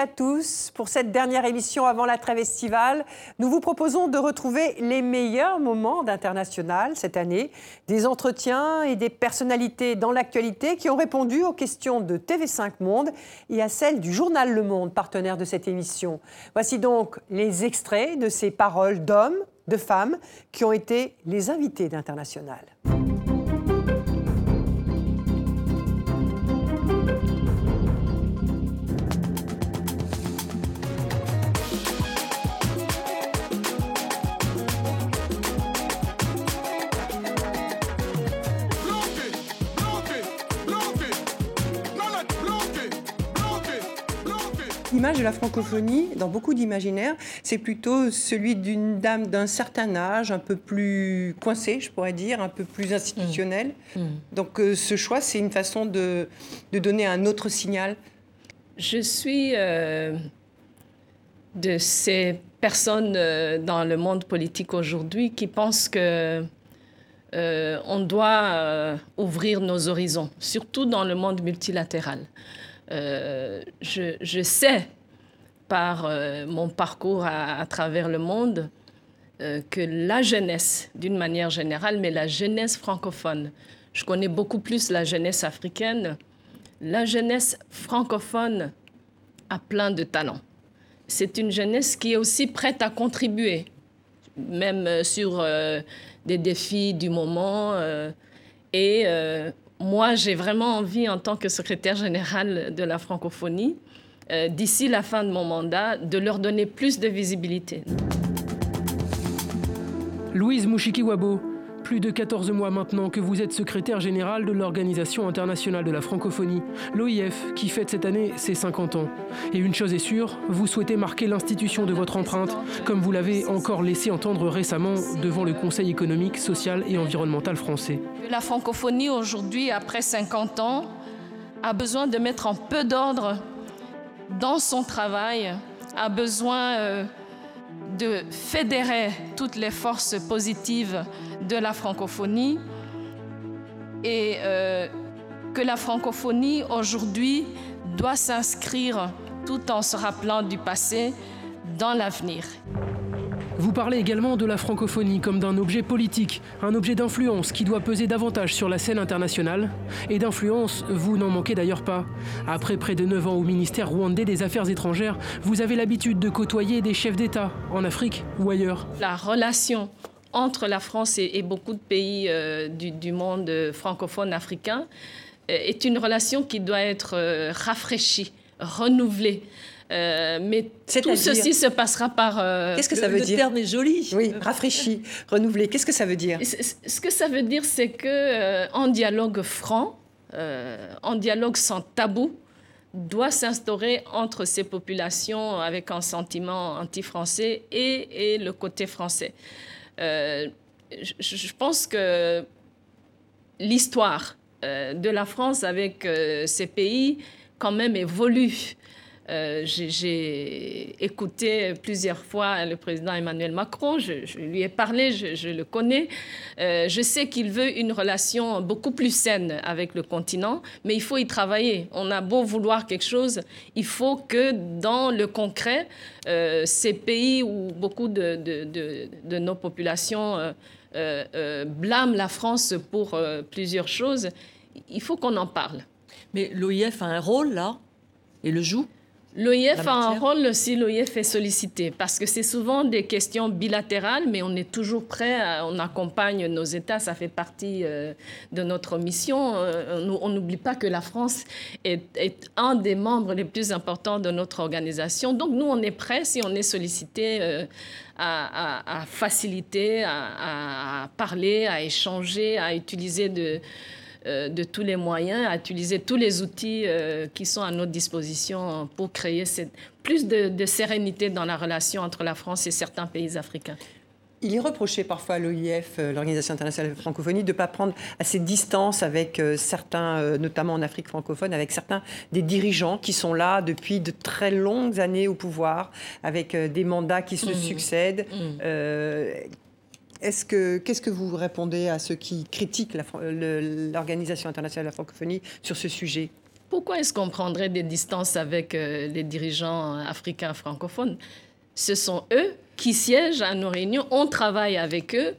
à tous. Pour cette dernière émission avant la trêve estivale, nous vous proposons de retrouver les meilleurs moments d'International cette année, des entretiens et des personnalités dans l'actualité qui ont répondu aux questions de TV5 Monde et à celles du journal Le Monde, partenaire de cette émission. Voici donc les extraits de ces paroles d'hommes, de femmes qui ont été les invités d'International. L'image de la francophonie, dans beaucoup d'imaginaires, c'est plutôt celui d'une dame d'un certain âge, un peu plus coincée, je pourrais dire, un peu plus institutionnelle. Mm. Mm. Donc euh, ce choix, c'est une façon de, donner un autre signal. Je suis euh, de ces personnes euh, dans le monde politique aujourd'hui qui pensent que on doit ouvrir nos horizons, surtout dans le monde multilatéral. Euh, je, sais par euh, mon parcours à, travers le monde euh, que la jeunesse, d'une manière générale, mais la jeunesse francophone, je connais beaucoup plus la jeunesse africaine, la jeunesse francophone a plein de talents. C'est une jeunesse qui est aussi prête à contribuer, même sur des défis du moment. et moi, j'ai vraiment envie, en tant que secrétaire général de la francophonie, euh, d'ici la fin de mon mandat, de leur donner plus de visibilité. Louise Mouchiki-Wabo, plus de 14 mois maintenant que vous êtes secrétaire général de l'Organisation internationale de la francophonie, l'OIF, qui fête cette année ses 50 ans. Et une chose est sûre, vous souhaitez marquer l'institution de votre empreinte, comme vous l'avez encore laissé entendre récemment devant le Conseil économique, social et environnemental français. La francophonie aujourd'hui, après 50 ans, a besoin de mettre un peu d'ordre dans son travail, a besoin euh, de fédérer toutes les forces positives de la francophonie et euh, que la francophonie aujourd'hui doit s'inscrire tout en se rappelant du passé dans l'avenir. Vous parlez également de la francophonie comme d'un objet politique, un objet d'influence qui doit peser davantage sur la scène internationale. Et d'influence, vous n'en manquez d'ailleurs pas. Après près de 9 ans au ministère rwandais des Affaires étrangères, vous avez l'habitude de côtoyer des chefs d'État en Afrique ou ailleurs. La relation entre la France et, beaucoup de pays euh, du, monde francophone africain euh, est une relation qui doit être euh, rafraîchie, renouvelée. Mais tout ceci se passera par. Qu'est-ce que ça veut dire Le terme est joli. Oui, rafraîchi, renouvelé. Qu'est-ce que ça veut dire Ce que ça veut dire, c'est que en dialogue franc, en dialogue sans tabou, doit s'instaurer entre ces populations avec un sentiment anti-français et, et, le côté français. Euh, je, pense que l'histoire euh, de la France avec euh, ces pays quand même évolue. J'ai écouté plusieurs fois le président Emmanuel Macron, je, lui ai parlé, je, le connais. je sais qu'il veut une relation beaucoup plus saine avec le continent, mais il faut y travailler. On a beau vouloir quelque chose, il faut que dans le concret, euh, ces pays où beaucoup de, de, nos populations euh, euh, blâment la France pour plusieurs choses, il faut qu'on en parle. Mais l'OIF a un rôle là et le joue? L'OIF a un rôle si l'OIF est sollicité, parce que c'est souvent des questions bilatérales, mais on est toujours prêt, on accompagne nos États, ça fait partie euh, de notre mission. Euh, on n'oublie pas que la France est, un des membres les plus importants de notre organisation. Donc nous, on est prêt, si on est sollicité, euh, à, faciliter, à, à, parler, à échanger, à utiliser de de tous les moyens, à utiliser tous les outils euh, qui sont à notre disposition pour créer cette, plus de, sérénité dans la relation entre la France et certains pays africains. Il est reproché parfois à l'OIF, euh, l'Organisation internationale de la francophonie, de ne pas prendre assez de distance avec certains, notamment en Afrique francophone, avec certains des dirigeants qui sont là depuis de très longues années au pouvoir, avec des mandats qui se mmh. succèdent. Mmh. Est-ce que, qu'est-ce que vous répondez à ceux qui critiquent l'Organisation internationale de la francophonie sur ce sujet? Pourquoi est-ce qu'on prendrait des distances avec les dirigeants africains francophones? Ce sont eux qui siègent à nos réunions, on travaille avec eux.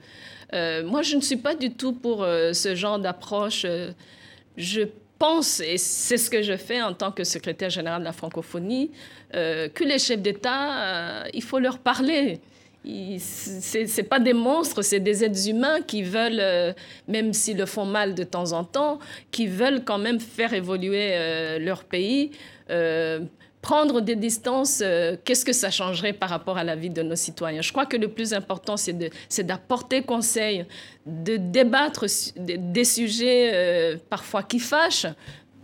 moi, je ne suis pas du tout pour ce genre d'approche. je pense, et c'est ce que je fais en tant que secrétaire général de la francophonie, euh, que les chefs d'État, euh, il faut leur parler. Ce n'est pas des monstres, c'est des êtres humains qui veulent, euh, même s'ils le font mal de temps en temps, qui veulent quand même faire évoluer leur pays prendre des distances, euh, qu'est-ce que ça changerait par rapport à la vie de nos citoyens? Je crois que le plus important, c'est d'apporter conseil, de débattre des sujets euh, parfois qui fâchent.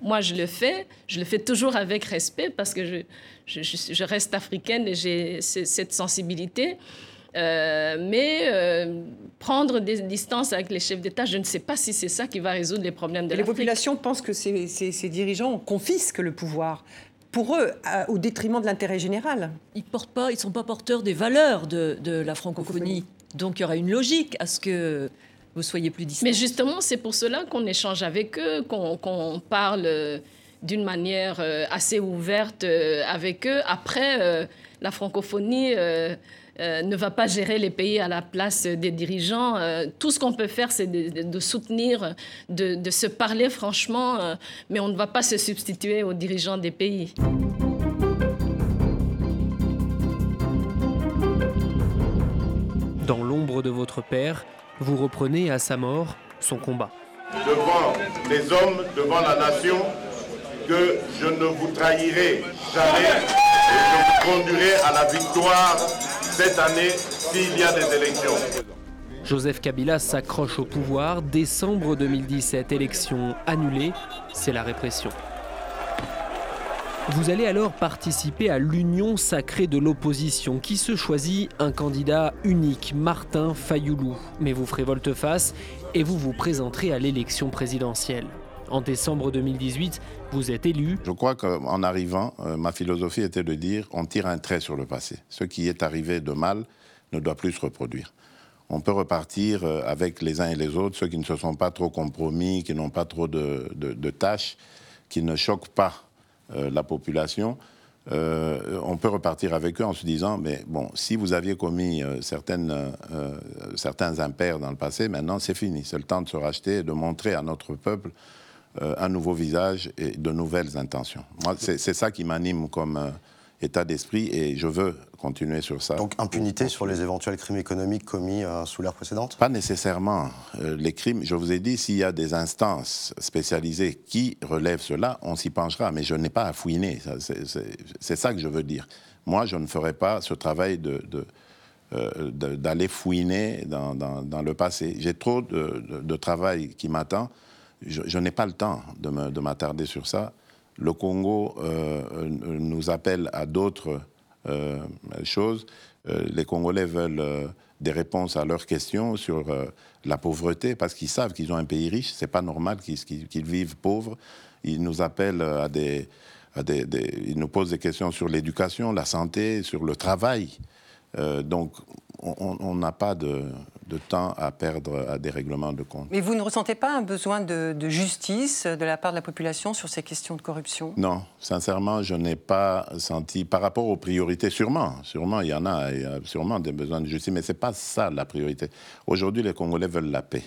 Moi, je le fais. Je le fais toujours avec respect parce que je, je, reste africaine et j'ai cette sensibilité. Euh, mais prendre des distances avec les chefs d'État, je ne sais pas si c'est ça qui va résoudre les problèmes de l'Afrique. Les populations pensent que ces, ces, dirigeants confisquent le pouvoir pour eux, au détriment de l'intérêt général. Ils ils sont pas porteurs des valeurs de, la francophonie. Donc il y aura une logique à ce que vous soyez plus distants. Mais justement, c'est pour cela qu'on échange avec eux, qu'on parle euh, d'une manière euh, assez ouverte euh, avec eux. Après, la francophonie ne va pas gérer les pays à la place des dirigeants. Tout ce qu'on peut faire, c'est de, soutenir, de, se parler franchement, mais on ne va pas se substituer aux dirigeants des pays. Dans l'ombre de votre père, vous reprenez à sa mort son combat. Devant les hommes, devant la nation, que je ne vous trahirai jamais et je vous conduirai à la victoire cette année s'il y a des élections. Joseph Kabila s'accroche au pouvoir. Décembre 2017, élection annulée, c'est la répression. Vous allez alors participer à l'union sacrée de l'opposition qui se choisit un candidat unique, Martin Fayoulou. Mais vous ferez volte-face et vous vous présenterez à l'élection présidentielle. En décembre 2018, vous êtes élu. Je crois qu'en arrivant, euh, ma philosophie était de dire on tire un trait sur le passé. Ce qui est arrivé de mal ne doit plus se reproduire. On peut repartir euh, avec les uns et les autres, ceux qui ne se sont pas trop compromis, qui n'ont pas trop de, tâches, qui ne choquent pas la population. on peut repartir avec eux en se disant, mais bon, si vous aviez commis certaines, certains impairs dans le passé, maintenant c'est fini. C'est le temps de se racheter et de montrer à notre peuple euh, un nouveau visage et de nouvelles intentions. Moi, c'est ça qui m'anime comme euh, état d'esprit et je veux continuer sur ça. Donc impunité sur les éventuels crimes économiques commis euh, sous l'ère précédente? Pas nécessairement. les crimes, je vous ai dit, s'il y a des instances spécialisées qui relèvent cela, on s'y penchera. Mais je n'ai pas à fouiner. C'est ça que je veux dire. Moi, je ne ferai pas ce travail de, d'aller fouiner dans, dans, le passé. J'ai trop de, de, travail qui m'attend je, n'ai pas le temps de m'attarder sur ça. Le Congo euh, nous appelle à d'autres euh, choses. Euh, les Congolais veulent des réponses à leurs questions sur la pauvreté, parce qu'ils savent qu'ils ont un pays riche. C'est pas normal qu'ils vivent pauvres. Ils nous appellent à des, ils nous posent des questions sur l'éducation, la santé, sur le travail. donc, on n'a pas de, de temps à perdre à des règlements de compte. Mais vous ne ressentez pas un besoin de, justice de la part de la population sur ces questions de corruption? Non, sincèrement, je n'ai pas senti, par rapport aux priorités, sûrement, sûrement il y en a, il y a sûrement des besoins de justice, mais ce n'est pas ça la priorité. Aujourd'hui, les Congolais veulent la paix,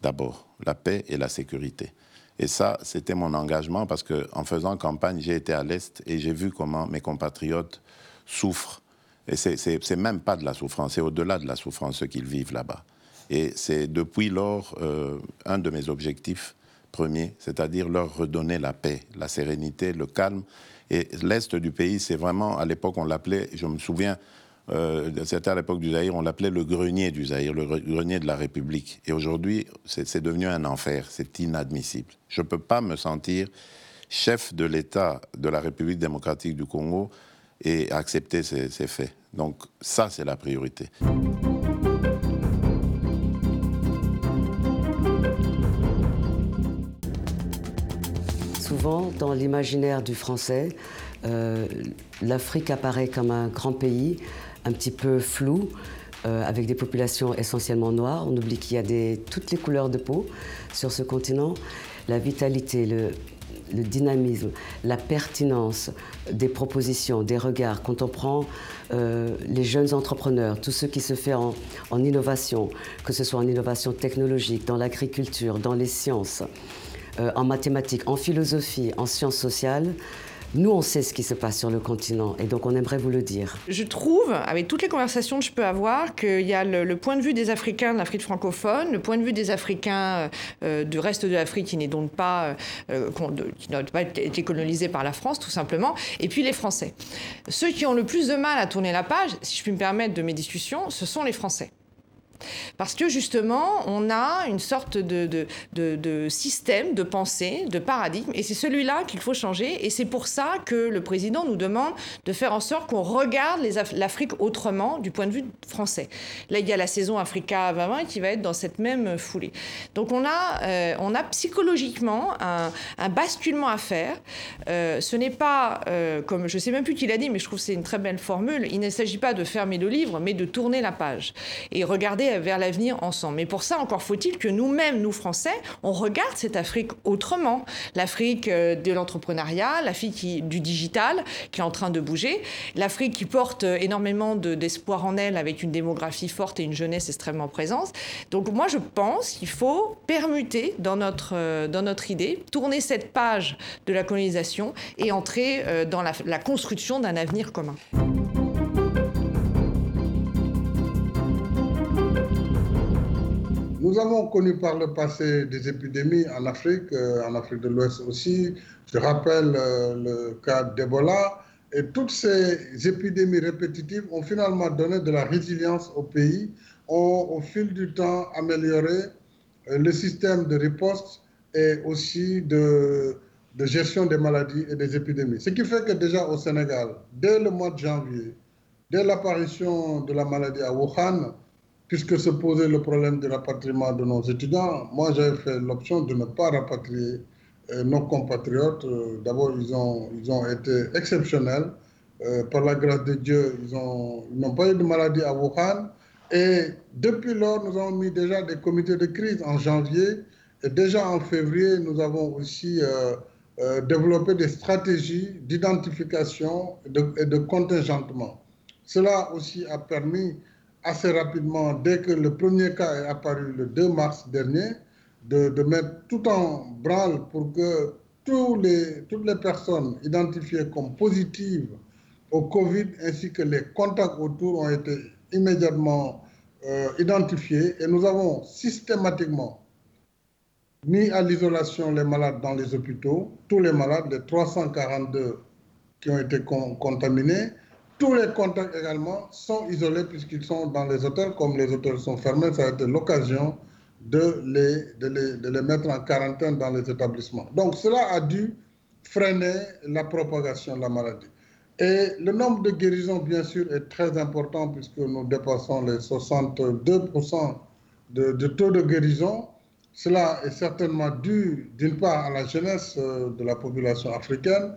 d'abord, la paix et la sécurité. Et ça, c'était mon engagement parce qu'en faisant campagne, j'ai été à l'Est et j'ai vu comment mes compatriotes souffrent et c'est même pas de la souffrance, c'est au-delà de la souffrance ce qu'ils vivent là-bas. Et c'est depuis lors euh, un de mes objectifs premiers, c'est-à-dire leur redonner la paix, la sérénité, le calme. Et l'Est du pays, c'est vraiment, à l'époque, on l'appelait, je me souviens, euh, c'était à l'époque du Zaïre, on l'appelait le grenier du Zaïre, le grenier de la République. Et aujourd'hui, c'est devenu un enfer, c'est inadmissible. Je ne peux pas me sentir chef de l'État de la République démocratique du Congo et accepter ces, faits. Donc ça, c'est la priorité. Souvent, dans l'imaginaire du français, euh, l'Afrique apparaît comme un grand pays, un petit peu flou, euh, avec des populations essentiellement noires. On oublie qu'il y a des, toutes les couleurs de peau sur ce continent. la vitalité, le, le dynamisme, la pertinence des propositions, des regards, quand on prend euh, les jeunes entrepreneurs, tout ce qui se fait en, innovation, que ce soit en innovation technologique, dans l'agriculture, dans les sciences, euh, en mathématiques, en philosophie, en sciences sociales, nous, on sait ce qui se passe sur le continent et donc on aimerait vous le dire. Je trouve, avec toutes les conversations que je peux avoir, qu'il y a le, point de vue des Africains de l'Afrique francophone, le point de vue des Africains euh, du reste de l'Afrique qui n'est donc pas, euh, qui n'a pas été colonisé par la France, tout simplement, et puis les Français. Ceux qui ont le plus de mal à tourner la page, si je puis me permettre de mes discussions, ce sont les Français. Parce que justement, on a une sorte de, de, système de pensée, de paradigme, et c'est celui-là qu'il faut changer. Et c'est pour ça que le président nous demande de faire en sorte qu'on regarde l'Afrique autrement du point de vue français. Là, il y a la saison Africa 2020 qui va être dans cette même foulée. Donc on a, euh, on a psychologiquement un, basculement à faire. Euh, ce n'est pas, euh, comme je ne sais même plus qui l'a dit, mais je trouve que c'est une très belle formule, il ne s'agit pas de fermer le livre, mais de tourner la page et regarder vers l'avenir ensemble. Mais pour ça, encore faut-il que nous-mêmes, nous Français, on regarde cette Afrique autrement. L'Afrique euh, de l'entrepreneuriat, l'Afrique du digital qui est en train de bouger, l'Afrique qui porte euh, énormément d'espoir en elle avec une démographie forte et une jeunesse extrêmement présente. Donc moi, je pense qu'il faut permuter dans notre, euh, dans notre idée, tourner cette page de la colonisation et entrer dans la construction d'un avenir commun. Nous avons connu par le passé des épidémies en Afrique, euh, en Afrique de l'Ouest aussi. Je rappelle euh, le cas d'Ebola. Et toutes ces épidémies répétitives ont finalement donné de la résilience au pays, ont au fil du temps amélioré euh, le système de riposte et aussi de, de gestion des maladies et des épidémies. Ce qui fait que déjà au Sénégal, dès le mois de janvier, dès l'apparition de la maladie à Wuhan, puisque se posait le problème du rapatriement de nos étudiants, moi j'avais fait l'option de ne pas rapatrier euh, nos compatriotes. Euh, d'abord, ils ont, ils ont été exceptionnels. Euh, par la grâce de Dieu, ils n'ont pas eu de maladie à Wuhan. Et depuis lors, nous avons mis déjà des comités de crise en janvier. Et déjà en février, nous avons aussi développé des stratégies d'identification et de contingentement. Cela aussi a permis assez rapidement, dès que le premier cas est apparu le 2 mars dernier, de, de mettre tout en branle pour que tous les, toutes les personnes identifiées comme positives au Covid ainsi que les contacts autour ont été immédiatement euh, identifiés. Et nous avons systématiquement mis à l'isolation les malades dans les hôpitaux, tous les malades, les 342 qui ont été contaminés, tous les contacts également sont isolés puisqu'ils sont dans les hôtels. Comme les hôtels sont fermés, ça a été l'occasion de les, de, les, de les mettre en quarantaine dans les établissements. Donc cela a dû freiner la propagation de la maladie. Et le nombre de guérisons, bien sûr, est très important puisque nous dépassons les 62% de, de, taux de guérison. Cela est certainement dû, d'une part, à la jeunesse euh, de la population africaine,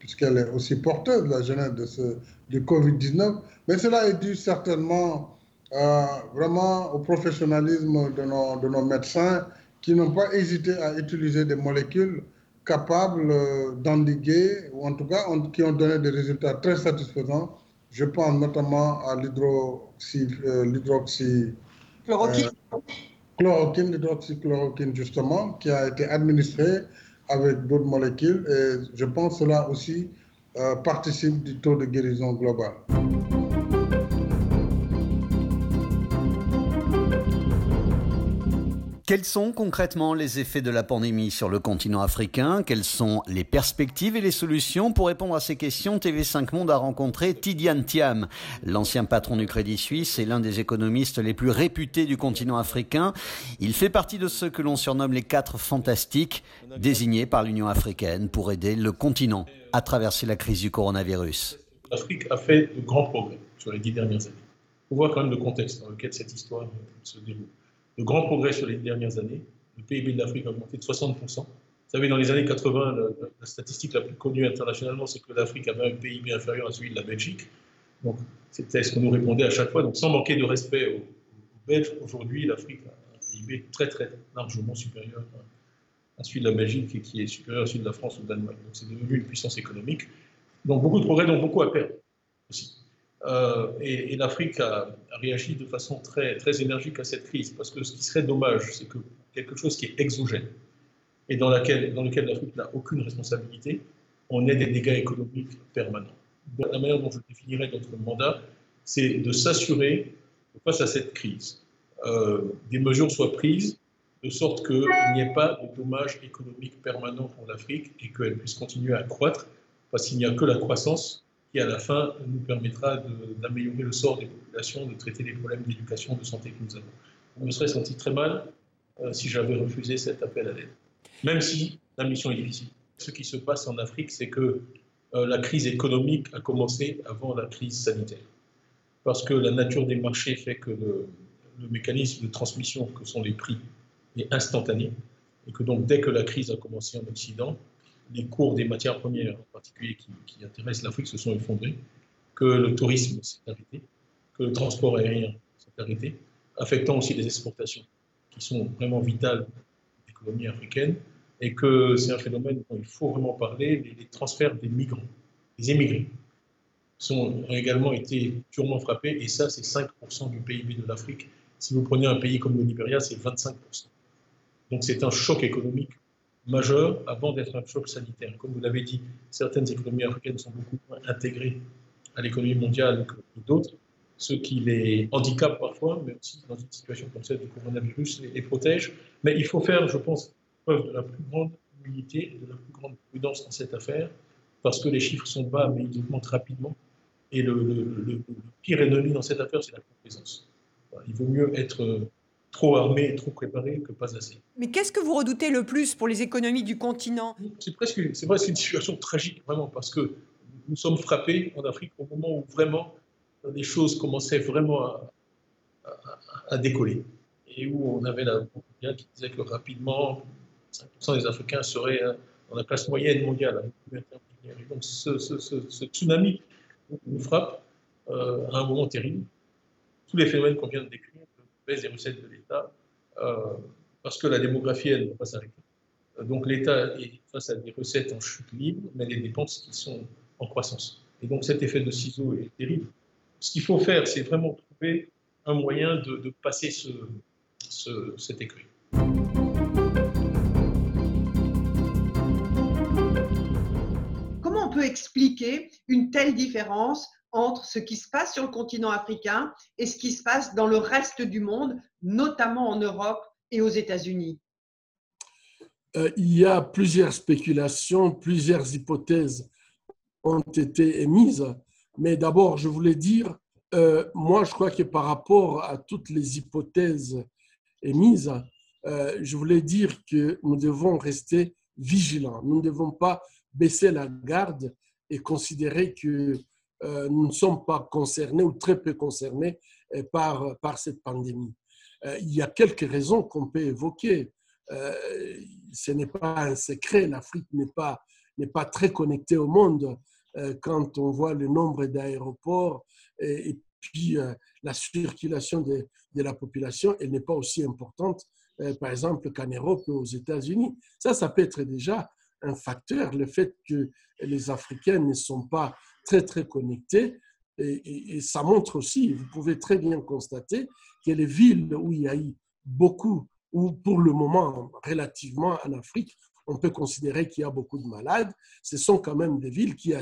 puisqu'elle est aussi porteuse de la jeunesse de ce, du Covid-19, mais cela est dû certainement euh, vraiment au professionnalisme de nos, de nos médecins qui n'ont pas hésité à utiliser des molécules capables euh, d'endiguer, ou en tout cas qui ont donné des résultats très satisfaisants. Je pense notamment à l'hydroxy... Euh, l'hydroxy chloroquine. chloroquine, l'hydroxychloroquine justement, qui a été administré avec d'autres molécules. Et je pense cela aussi euh, participe du taux de guérison global. Quels sont concrètement les effets de la pandémie sur le continent africain? Quelles sont les perspectives et les solutions? Pour répondre à ces questions, TV5 Monde a rencontré Tidiane Thiam, l'ancien patron du Crédit Suisse et l'un des économistes les plus réputés du continent africain. Il fait partie de ceux que l'on surnomme les quatre fantastiques, désignés par l'Union africaine pour aider le continent à traverser la crise du coronavirus. L'Afrique a fait de grands progrès sur les dix dernières années. On voit quand même le contexte dans lequel cette histoire se déroule de grands progrès sur les dernières années. Le PIB de l'Afrique a augmenté de 60%. Vous savez, dans les années 80, la, statistique la plus connue internationalement, c'est que l'Afrique avait un PIB inférieur à celui de la Belgique. Donc, c'était ce qu'on nous répondait à chaque fois. Donc, sans manquer de respect aux, Belges, aujourd'hui, l'Afrique a un PIB très, très largement supérieur à celui de la Belgique et qui est supérieur à celui de la France ou de l'Allemagne. Donc c'est devenu une puissance économique. Donc beaucoup de progrès, donc beaucoup à perdre aussi. Euh, et, l'Afrique a, réagi de façon très, très énergique à cette crise, parce que ce qui serait dommage, c'est que quelque chose qui est exogène et dans, lequel l'Afrique n'a aucune responsabilité, on ait des dégâts économiques permanents. la manière dont je définirais notre mandat, c'est de s'assurer que face à cette crise, euh, des mesures soient prises de sorte qu'il n'y ait pas de dommages économiques permanents pour l'Afrique et qu'elle puisse continuer à croître, parce qu'il n'y a que la croissance qui, à la fin, nous permettra d'améliorer le sort des populations, de traiter les problèmes d'éducation, de santé que nous avons. On me serait senti très mal euh, si j'avais refusé cet appel à l'aide, même si la mission est difficile. Ce qui se passe en Afrique, c'est que euh, la crise économique a commencé avant la crise sanitaire, parce que la nature des marchés fait que le, le mécanisme de transmission que sont les prix est instantané, et que donc dès que la crise a commencé en Occident, les cours des matières premières, en particulier qui, intéressent l'Afrique, se sont effondrés, que le tourisme s'est arrêté, que le transport aérien s'est arrêté, affectant aussi les exportations, qui sont vraiment vitales pour l'économie africaine, et que c'est un phénomène dont il faut vraiment parler, les, transferts des migrants, des émigrés, sont, ont également été durement frappés, et ça, c'est 5% du PIB de l'Afrique. Si vous prenez un pays comme le Nigeria, c'est 25%. Donc c'est un choc économique majeur avant d'être un choc sanitaire. Comme vous l'avez dit, certaines économies africaines sont beaucoup moins intégrées à l'économie mondiale que d'autres, ce qui les handicape parfois, mais aussi dans une situation comme celle du coronavirus, les, les protège. Mais il faut faire, je pense, preuve de la plus grande humilité et de la plus grande prudence dans cette affaire, parce que les chiffres sont bas, mais ils augmentent rapidement. Et le, le pire ennemi dans cette affaire, c'est la complaisance. Il vaut mieux être trop armé et trop préparé que pas assez. Mais qu'est-ce que vous redoutez le plus pour les économies du continent? C'est presque, c'est presque une situation tragique, vraiment, parce que nous sommes frappés en Afrique au moment où vraiment les choses commençaient vraiment à, à, décoller. Et où on avait la qui disait que rapidement, 5% des Africains seraient euh, dans la classe moyenne mondiale. Et donc ce, ce, tsunami nous frappe euh, à un moment terrible. Tous les phénomènes qu'on vient de décrire, des recettes de l'État, euh, parce que la démographie, elle, ne va pas s'arrêter. Euh, donc l'État est face à des recettes en chute libre, mais des dépenses qui sont en croissance. Et donc cet effet de ciseau est terrible. Ce qu'il faut faire, c'est vraiment trouver un moyen de, passer ce, ce, cet écueil. Comment on peut expliquer une telle différence entre ce qui se passe sur le continent africain et ce qui se passe dans le reste du monde, notamment en Europe et aux États-Unis euh, Il y a plusieurs spéculations, plusieurs hypothèses ont été émises. Mais d'abord, je voulais dire, euh, moi, je crois que par rapport à toutes les hypothèses émises, euh, je voulais dire que nous devons rester vigilants. Nous ne devons pas baisser la garde et considérer que nous ne sommes pas concernés ou très peu concernés euh, par, par cette pandémie. Euh, il y a quelques raisons qu'on peut évoquer. ce n'est pas un secret, l'Afrique n'est pas, n'est pas très connectée au monde quand on voit le nombre d'aéroports et, puis la circulation de, de, la population, elle n'est pas aussi importante, par exemple, qu'en Europe ou aux États-Unis. Ça, ça peut être déjà un facteur, le fait que les Africains ne sont pas très, très connectés. Et, ça montre aussi, vous pouvez très bien constater que les villes où il y a eu beaucoup, ou pour le moment relativement en Afrique, on peut considérer qu'il y a beaucoup de malades, ce sont quand même des villes qui,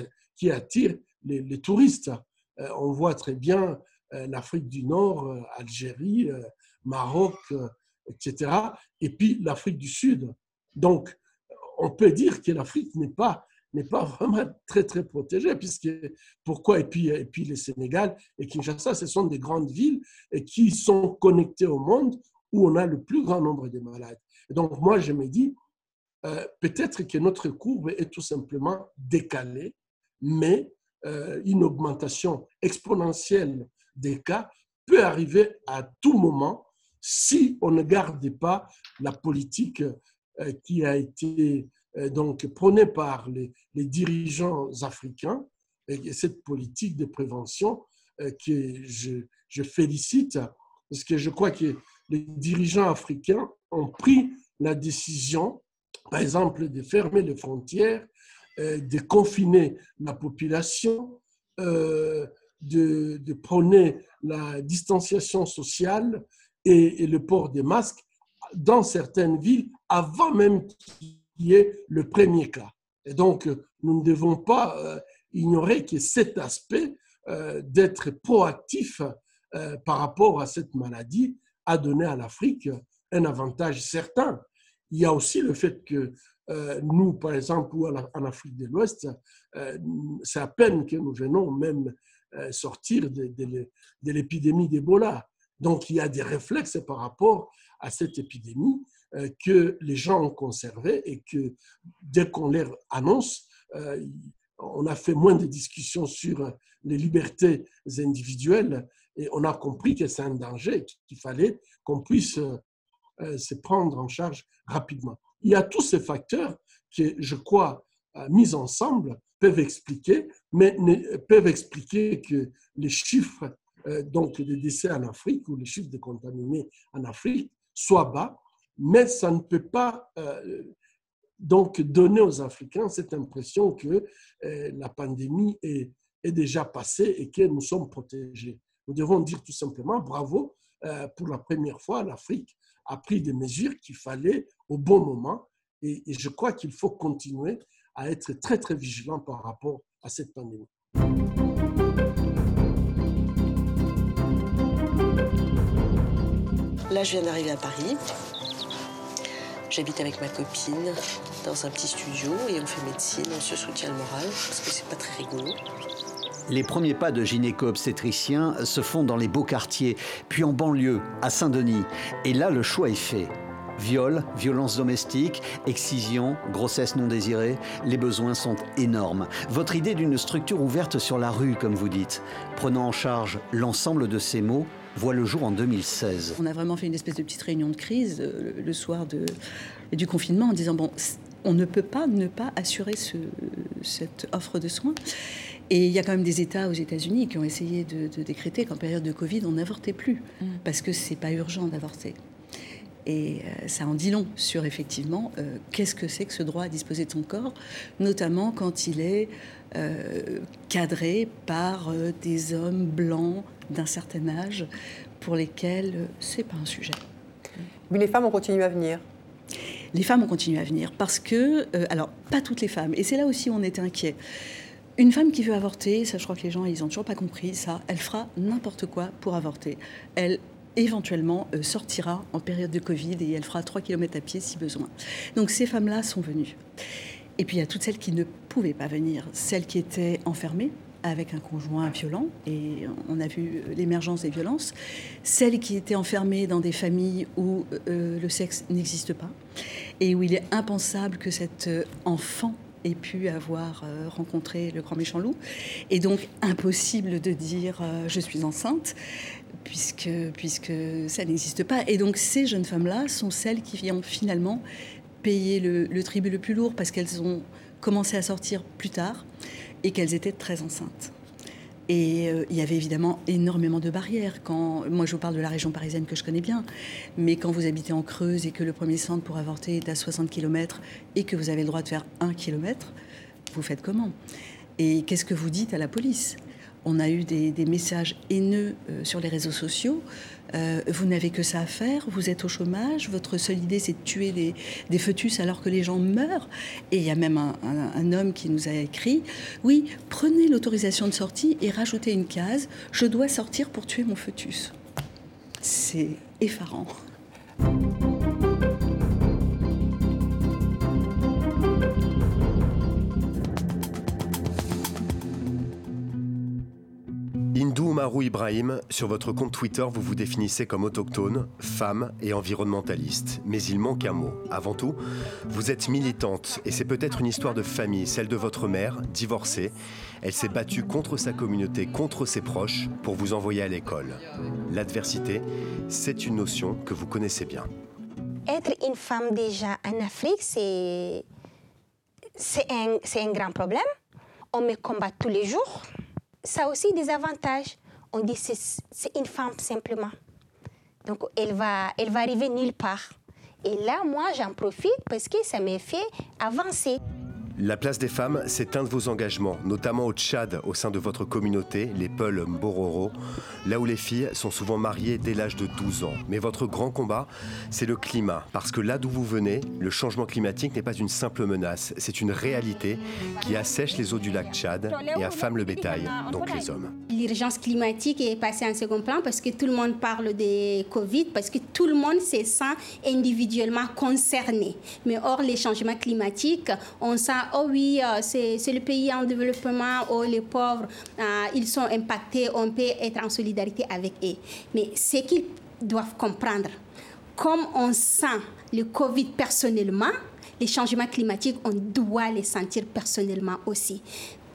attirent les, touristes. Euh, on voit très bien euh, l'Afrique du Nord, euh, Algérie, Maroc, etc. Et puis l'Afrique du Sud. Donc, on peut dire que l'Afrique n'est pas n'est pas vraiment très, très protégé, puisque pourquoi? Et puis, et puis le Sénégal et Kinshasa, ce sont des grandes villes et qui sont connectées au monde où on a le plus grand nombre de malades. Donc, moi, je me dis, euh, peut-être que notre courbe est tout simplement décalée, mais euh, une augmentation exponentielle des cas peut arriver à tout moment si on ne garde pas la politique euh, qui a été donc prônée par les, dirigeants africains, et cette politique de prévention euh, que je, je, félicite, parce que je crois que les dirigeants africains ont pris la décision par exemple, de fermer les frontières, de confiner la population, de, de prôner la distanciation sociale et, le port des masques dans certaines villes avant même y ait le premier cas. Et donc, nous ne devons pas ignorer que cet aspect euh, d'être proactif euh, par rapport à cette maladie a donné à l'Afrique un avantage certain. Il y a aussi le fait que euh, nous, par exemple, en Afrique de l'Ouest, c'est à peine que nous venons même sortir de, de l'épidémie d'Ebola. Donc il y a des réflexes par rapport à cette épidémie que les gens ont conservé et que dès qu'on les annonce, on a fait moins de discussions sur les libertés individuelles et on a compris que c'est un danger, qu'il fallait qu'on puisse euh, se prendre en charge rapidement. Il y a tous ces facteurs qui, je crois, euh, mis ensemble, peuvent expliquer, mais peuvent expliquer que les chiffres euh, donc des décès en Afrique ou les chiffres de contaminés en Afrique soient bas, mais ça ne peut pas donc donner aux Africains cette impression que euh, la pandémie est, déjà passée et que nous sommes protégés. Nous devons dire tout simplement bravo, euh, pour la première fois, l'Afrique a pris des mesures qu'il fallait au bon moment et, et je crois qu'il faut continuer à être très très vigilant par rapport à cette pandémie. Là, je viens d'arriver à Paris. J'habite avec ma copine dans un petit studio et on fait médecine, on se soutient le moral parce que c'est pas très rigolo. Les premiers pas de gynéco-obstétricien se font dans les beaux quartiers, puis en banlieue, à Saint-Denis. Et là, le choix est fait. Viol, violence domestique, excision, grossesse non désirée, les besoins sont énormes. Votre idée d'une structure ouverte sur la rue, comme vous dites, prenant en charge l'ensemble de ces mots, voit le jour en 2016. On a vraiment fait une espèce de petite réunion de crise euh, le soir de, du confinement en disant bon, on ne peut pas ne pas assurer ce, cette offre de soins. Et il y a quand même des États aux États-Unis qui ont essayé de, décréter qu'en période de Covid, on n'avortait plus, mm. parce que c'est pas urgent d'avorter. Et euh, ça en dit long sur effectivement euh, qu'est-ce que c'est que ce droit à disposer de son corps, notamment quand il est cadré par des hommes blancs d'un certain âge pour lesquels euh, c'est pas un sujet. Mais les femmes ont continué à venir. Les femmes ont continué à venir parce que, euh, alors pas toutes les femmes, et c'est là aussi où on était inquiet. Une femme qui veut avorter, ça je crois que les gens ils ont toujours pas compris ça, elle fera n'importe quoi pour avorter. Elle éventuellement euh, sortira en période de Covid et elle fera 3 km à pied si besoin. Donc ces femmes-là sont venues. Et puis il y a toutes celles qui ne pouvaient pas venir, celles qui étaient enfermées, avec un conjoint violent, et on a vu l'émergence des violences, celles qui étaient enfermées dans des familles où euh, le sexe n'existe pas, et où il est impensable que cet euh, enfant ait pu avoir euh, rencontré le grand méchant loup, et donc impossible de dire je suis enceinte, puisque, puisque ça n'existe pas. Et donc ces jeunes femmes-là sont celles qui ont finalement payé le, tribut le plus lourd, parce qu'elles ont commencé à sortir plus tard et qu'elles étaient très enceintes. Et euh, il y avait évidemment énormément de barrières. Quand, moi, je vous parle de la région parisienne que je connais bien, mais quand vous habitez en Creuse et que le premier centre pour avorter est à 60 km et que vous avez le droit de faire 1 km, vous faites comment? Et qu'est-ce que vous dites à la police? On a eu des, messages haineux euh, sur les réseaux sociaux euh, vous n'avez que ça à faire, vous êtes au chômage, votre seule idée c'est de tuer des, des, fœtus alors que les gens meurent. Et il y a même un, un, homme qui nous a écrit, oui, prenez l'autorisation de sortie et rajoutez une case, je dois sortir pour tuer mon fœtus. C'est effarant. Marou Ibrahim, sur votre compte Twitter, vous vous définissez comme autochtone, femme et environnementaliste. Mais il manque un mot. Avant tout, vous êtes militante et c'est peut-être une histoire de famille, celle de votre mère, divorcée. Elle s'est battue contre sa communauté, contre ses proches, pour vous envoyer à l'école. L'adversité, c'est une notion que vous connaissez bien. Être une femme déjà en Afrique, c'est un, un grand problème. On me combat tous les jours ça a aussi des avantages on dit c'est une femme simplement. Donc elle va, elle va arriver nulle part. Et là, moi, j'en profite parce que ça me fait avancer. La place des femmes, c'est un de vos engagements, notamment au Tchad, au sein de votre communauté, les Peuls Mbororo, là où les filles sont souvent mariées dès l'âge de 12 ans. Mais votre grand combat, c'est le climat, parce que là d'où vous venez, le changement climatique n'est pas une simple menace, c'est une réalité qui assèche les eaux du lac Tchad et affame le bétail, donc les hommes. L'urgence climatique est passée en second plan parce que tout le monde parle de Covid, parce que tout le monde se sent individuellement concerné. Mais hors les changements climatiques, on sent oh oui, euh, c'est le pays en développement, oh les pauvres, euh, ils sont impactés, on peut être en solidarité avec eux. Mais ce qu'ils doivent comprendre, comme on sent le Covid personnellement, les changements climatiques, on doit les sentir personnellement aussi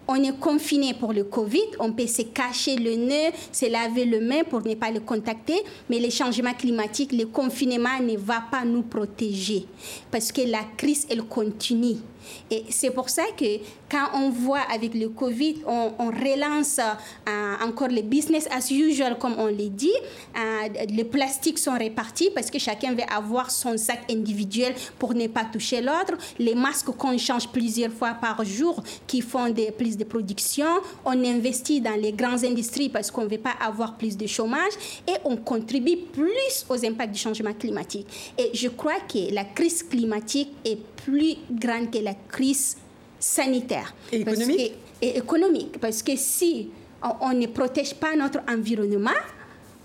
on est confiné pour le Covid, on peut se cacher le nez, se laver le main pour ne pas le contacter, mais les changements climatiques, le confinement ne va pas nous protéger parce que la crise, elle continue. Et c'est pour ça que quand on voit avec le Covid, on, relance euh, encore le business as usual, comme on l'a dit. Euh, les plastiques sont répartis parce que chacun veut avoir son sac individuel pour ne pas toucher l'autre. Les masques qu'on change plusieurs fois par jour, qui font des, plus de production. On investit dans les grandes industries parce qu'on ne veut pas avoir plus de chômage. Et on contribue plus aux impacts du changement climatique. Et je crois que la crise climatique est plus grande que la crise sanitaire. Et économique Et économique. Parce que si on, ne protège pas notre environnement,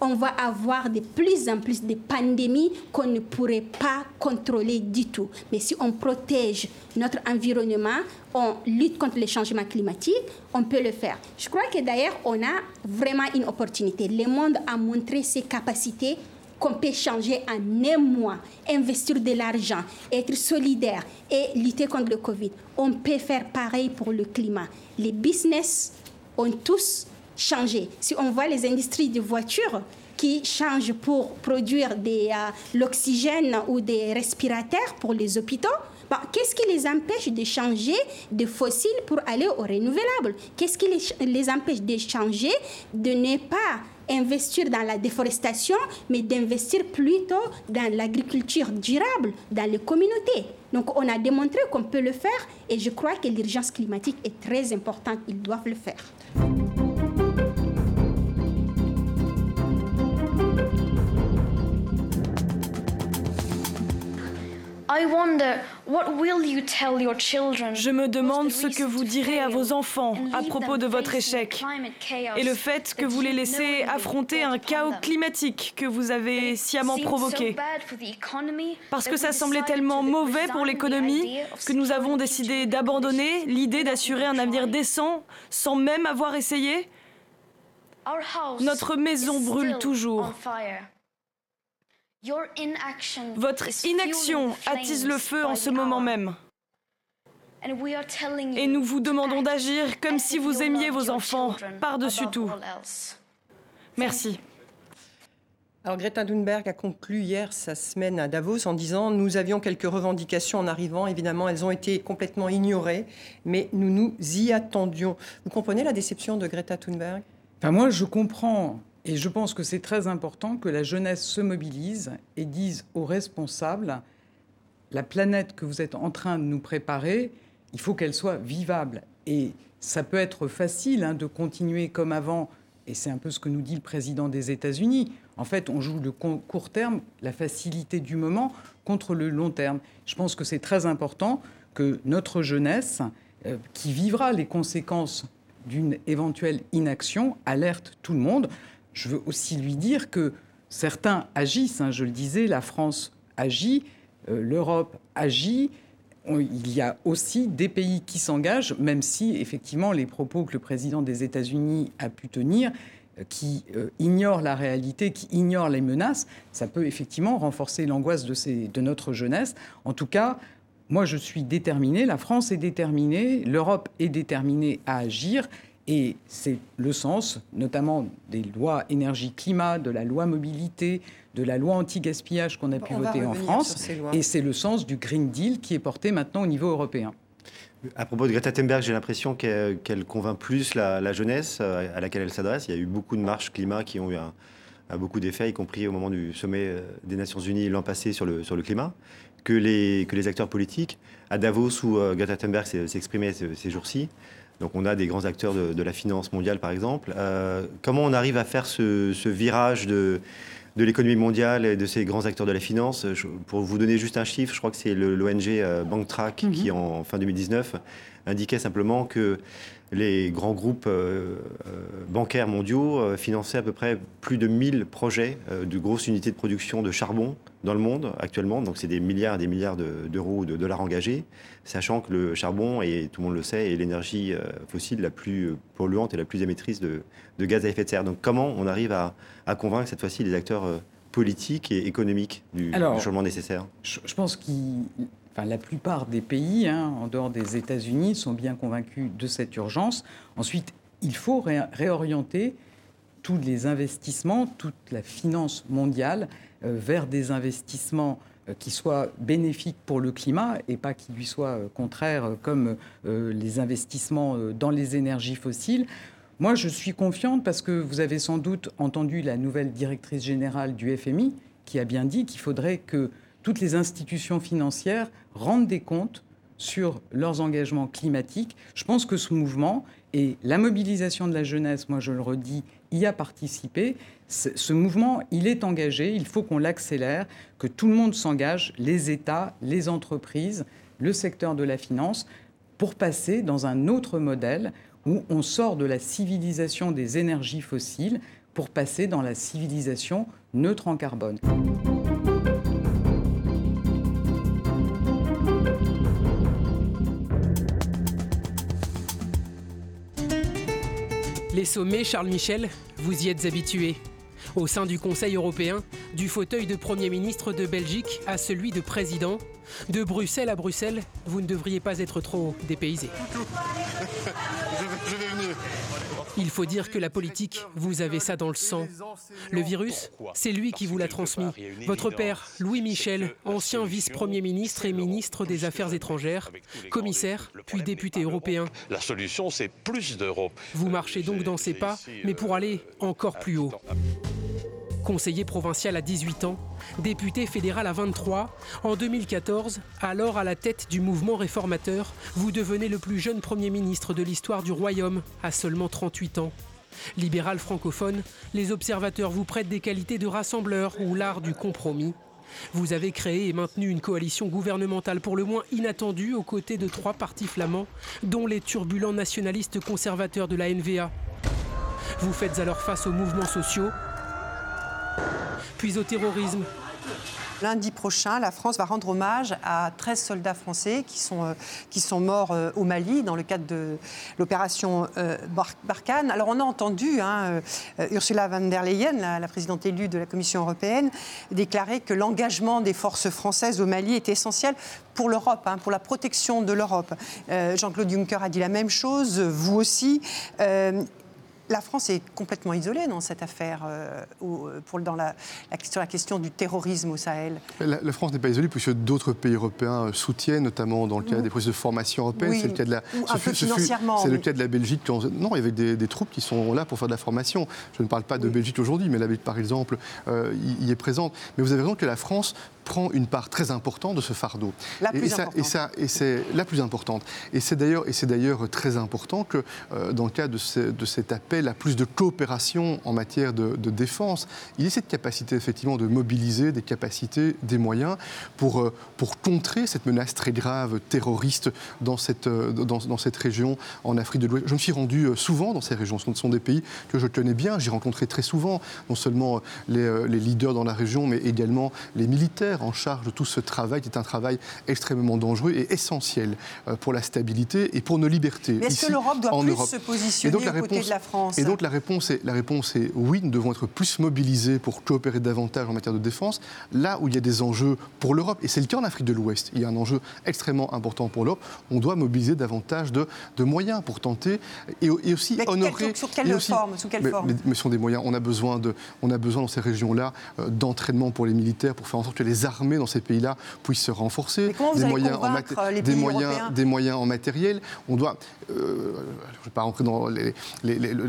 on va avoir de plus en plus de pandémies qu'on ne pourrait pas contrôler du tout. Mais si on protège notre environnement, on lutte contre les changements climatiques, on peut le faire. Je crois que d'ailleurs, on a vraiment une opportunité. Le monde a montré ses capacités qu'on peut changer en un mois, investir de l'argent, être solidaire et lutter contre le Covid. On peut faire pareil pour le climat. Les business ont tous changé. Si on voit les industries de voitures qui changent pour produire de euh, l'oxygène ou des respirateurs pour les hôpitaux, Qu'est-ce qui les empêche de changer de fossiles pour aller au renouvelable Qu'est-ce qui les empêche de changer, de ne pas investir dans la déforestation, mais d'investir plutôt dans l'agriculture durable, dans les communautés. Donc on a démontré qu'on peut le faire et je crois que l'urgence climatique est très importante. Ils doivent le faire. Je me demande ce que vous direz à vos enfants à propos de votre échec et le fait que vous les laissez affronter un chaos climatique que vous avez sciemment provoqué. Parce que ça semblait tellement mauvais pour l'économie que nous avons décidé d'abandonner l'idée d'assurer un avenir décent sans même avoir essayé. Notre maison brûle toujours. Votre inaction attise le feu en ce moment même. Et nous vous demandons d'agir comme si vous aimiez vos enfants par-dessus tout. Merci. Alors Greta Thunberg a conclu hier sa semaine à Davos en disant nous avions quelques revendications en arrivant, évidemment elles ont été complètement ignorées, mais nous nous y attendions. Vous comprenez la déception de Greta Thunberg? Enfin, Moi je comprends et je pense que c'est très important que la jeunesse se mobilise et dise aux responsables la planète que vous êtes en train de nous préparer, il faut qu'elle soit vivable. Et ça peut être facile hein, de continuer comme avant, et c'est un peu ce que nous dit le président des États-Unis. En fait, on joue le court terme, la facilité du moment, contre le long terme. Je pense que c'est très important que notre jeunesse, euh, qui vivra les conséquences d'une éventuelle inaction, alerte tout le monde je veux aussi lui dire que certains agissent. Hein, je le disais, la France agit, euh, l'Europe agit. il y a aussi des pays qui s'engagent, même si effectivement les propos que le président des États-Unis a pu tenir, euh, qui euh, ignorent la réalité, qui ignorent les menaces, ça peut effectivement renforcer l'angoisse de, de notre jeunesse. En tout cas, moi je suis déterminé, la France est déterminée, l'Europe est déterminée à agir et c'est le sens, notamment des lois énergie-climat, de la loi mobilité, de la loi anti-gaspillage qu'on a pu voter en France. Et c'est le sens du Green Deal qui est porté maintenant au niveau européen. À propos de Greta Thunberg, j'ai l'impression qu'elle convainc plus la, jeunesse euh, à laquelle elle s'adresse. Il y a eu beaucoup de marches climat qui ont eu beaucoup d'effets, y compris au moment du sommet des Nations Unies l'an passé sur le, sur le climat, que les, que les acteurs politiques, à Davos où Greta Thunberg s'est exprimé ces, jours-ci, donc on a des grands acteurs de, la finance mondiale par exemple, comment on arrive à faire ce, ce virage de de l'économie mondiale et de ces grands acteurs de la finance? pour vous donner juste un chiffre, je crois que c'est l'ONG euh, BankTrack mhm. qui, en fin 2019, indiquait simplement que les grands groupes euh, euh, bancaires mondiaux finançaient à peu près plus de 1000 projets de grosses unités de production de charbon dans le monde actuellement. Donc c'est des milliards et des milliards d'euros ou de dollars engagés, sachant que le charbon, et tout le monde le sait, est l'énergie fossile la plus polluante et la plus émettrice de, gaz à effet de serre. Donc comment on arrive à, convaincre cette fois-ci les acteurs politiques et économiques du, changement nécessaire? je, pense que Enfin, la plupart des pays, hein, en dehors des États-Unis, sont bien convaincus de cette urgence. Ensuite, il faut réorienter tous les investissements, toute la finance mondiale euh, vers des investissements euh, qui soient bénéfiques pour le climat et pas qui lui soient euh, contraires comme les investissements dans les énergies fossiles. Moi, je suis confiante parce que vous avez sans doute entendu la nouvelle directrice générale du FMI qui a bien dit qu'il faudrait que toutes les institutions financières rendent des comptes sur leurs engagements climatiques. Je pense que ce mouvement et la mobilisation de la jeunesse, moi je le redis, y a participé. Ce mouvement, il est engagé, il faut qu'on l'accélère, que tout le monde s'engage, les États, les entreprises, le secteur de la finance, pour passer dans un autre modèle où on sort de la civilisation des énergies fossiles pour passer dans la civilisation neutre en carbone. Les sommets, Charles Michel, vous y êtes habitué. Au sein du Conseil européen, du fauteuil de Premier ministre de Belgique à celui de président, de Bruxelles à Bruxelles, vous ne devriez pas être trop dépaysé. Il faut dire que la politique, vous avez ça dans le sang. Le virus, c'est lui qui vous l'a transmis. Votre père, Louis Michel, ancien vice-premier ministre et ministre des Affaires étrangères, commissaire, puis député européen. La solution, c'est plus d'Europe. Vous marchez donc dans ses pas, mais pour aller encore plus haut. Conseiller provincial à 18 ans, député fédéral à 23, en 2014, alors à la tête du mouvement réformateur, vous devenez le plus jeune Premier ministre de l'histoire du Royaume, à seulement 38 ans. Libéral francophone, les observateurs vous prêtent des qualités de rassembleur ou l'art du compromis. Vous avez créé et maintenu une coalition gouvernementale pour le moins inattendue aux côtés de trois partis flamands, dont les turbulents nationalistes conservateurs de la NVA. Vous faites alors face aux mouvements sociaux, puis au terrorisme. Lundi prochain, la France va rendre hommage à 13 soldats français qui sont, euh, qui sont morts euh, au Mali dans le cadre de l'opération euh, Barkhane. Alors on a entendu hein, Ursula von der Leyen, la, présidente élue de la Commission européenne, déclarer que l'engagement des forces françaises au Mali était essentiel pour l'Europe, hein, pour la protection de l'Europe. Jean-Claude Juncker a dit la même chose, vous aussi la France est complètement isolée dans cette affaire, euh, euh, pour, dans la, sur la question du terrorisme au Sahel. La, France n'est pas isolée puisque d'autres pays européens euh, soutiennent, notamment dans le cadre des processus de formation européenne. c'est le cas de la, financièrement. C'est le cas de la Belgique. Non, il y avait des, troupes qui sont là pour faire de la formation. Je ne parle pas de Belgique aujourd'hui, mais la Belgique, par exemple, y, est présente. Mais vous avez raison que la France prend une part très importante de ce fardeau. La plus et, importante. Ça, et, c'est la plus importante. Et c'est d'ailleurs, et c'est d'ailleurs très important que dans le cadre de, de cet appel la plus de coopération en matière de, défense, il y a cette capacité effectivement de mobiliser des capacités, des moyens pour, euh, pour contrer cette menace très grave terroriste dans cette, euh, dans, dans cette région en Afrique de l'Ouest. Je me suis rendu euh, souvent dans ces régions. Ce sont des pays que je connais bien. J'ai rencontré très souvent non seulement les, les, leaders dans la région, mais également les militaires en charge de tout ce travail qui est un travail extrêmement dangereux et essentiel pour la stabilité et pour nos libertés. est-ce que l'Europe doit plus se positionner aux côtés de la France et donc la réponse, est, la réponse est oui, nous devons être plus mobilisés pour coopérer davantage en matière de défense, là où il y a des enjeux pour l'Europe, et c'est le cas en Afrique de l'Ouest, il y a un enjeu extrêmement important pour l'Europe, on doit mobiliser davantage de, de moyens pour tenter et, aussi mais honorer... sur quelle forme, sous quelle mais, forme mais, ce sont des moyens, on a besoin, de, on a besoin dans ces régions-là euh, d'entraînement pour les militaires, pour faire en sorte que les armées dans ces pays-là puissent se renforcer, des moyens, en des, moyens, des moyens en matériel. On doit, euh, je ne vais pas rentrer dans les,